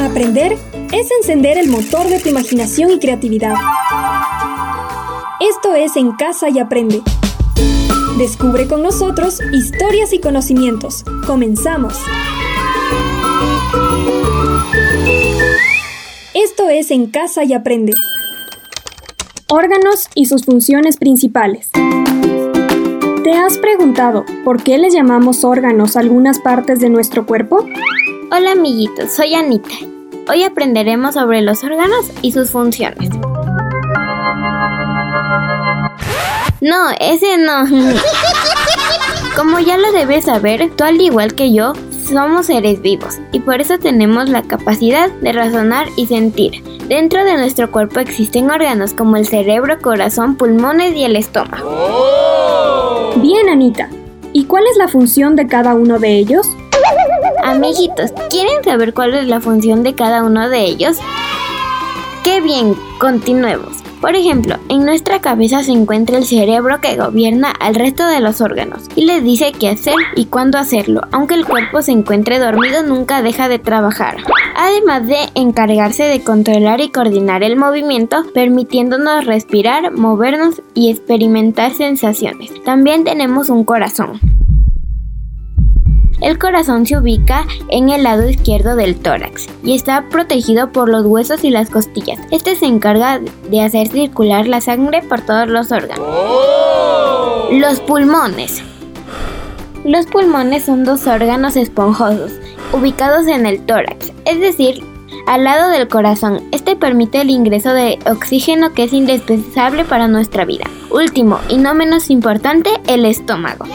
Aprender es encender el motor de tu imaginación y creatividad. Esto es En Casa y Aprende. Descubre con nosotros historias y conocimientos. Comenzamos. Esto es En Casa y Aprende. Órganos y sus funciones principales. ¿Te has preguntado por qué les llamamos órganos a algunas partes de nuestro cuerpo? Hola amiguitos, soy Anita. Hoy aprenderemos sobre los órganos y sus funciones. No, ese no. Como ya lo debes saber, tú al igual que yo, somos seres vivos y por eso tenemos la capacidad de razonar y sentir. Dentro de nuestro cuerpo existen órganos como el cerebro, corazón, pulmones y el estómago. Bien, Anita. ¿Y cuál es la función de cada uno de ellos? Amiguitos, ¿quieren saber cuál es la función de cada uno de ellos? ¡Qué bien! Continuemos. Por ejemplo, en nuestra cabeza se encuentra el cerebro que gobierna al resto de los órganos y les dice qué hacer y cuándo hacerlo. Aunque el cuerpo se encuentre dormido, nunca deja de trabajar. Además de encargarse de controlar y coordinar el movimiento, permitiéndonos respirar, movernos y experimentar sensaciones. También tenemos un corazón. El corazón se ubica en el lado izquierdo del tórax y está protegido por los huesos y las costillas. Este se encarga de hacer circular la sangre por todos los órganos. Los pulmones. Los pulmones son dos órganos esponjosos ubicados en el tórax, es decir, al lado del corazón. Este permite el ingreso de oxígeno que es indispensable para nuestra vida. Último y no menos importante, el estómago.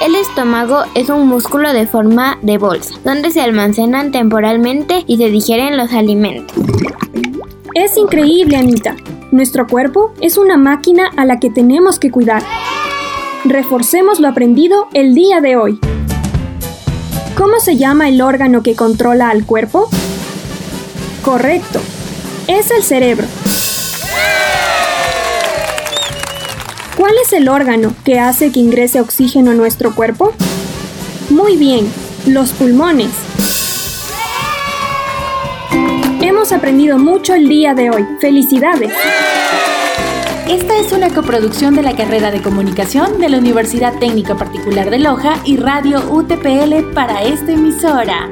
El estómago es un músculo de forma de bolsa, donde se almacenan temporalmente y se digieren los alimentos. Es increíble, Anita. Nuestro cuerpo es una máquina a la que tenemos que cuidar. Reforcemos lo aprendido el día de hoy. ¿Cómo se llama el órgano que controla al cuerpo? Correcto, es el cerebro. ¿Cuál es el órgano que hace que ingrese oxígeno a nuestro cuerpo? Muy bien, los pulmones. Hemos aprendido mucho el día de hoy. ¡Felicidades! Esta es una coproducción de la carrera de comunicación de la Universidad Técnica Particular de Loja y Radio UTPL para esta emisora.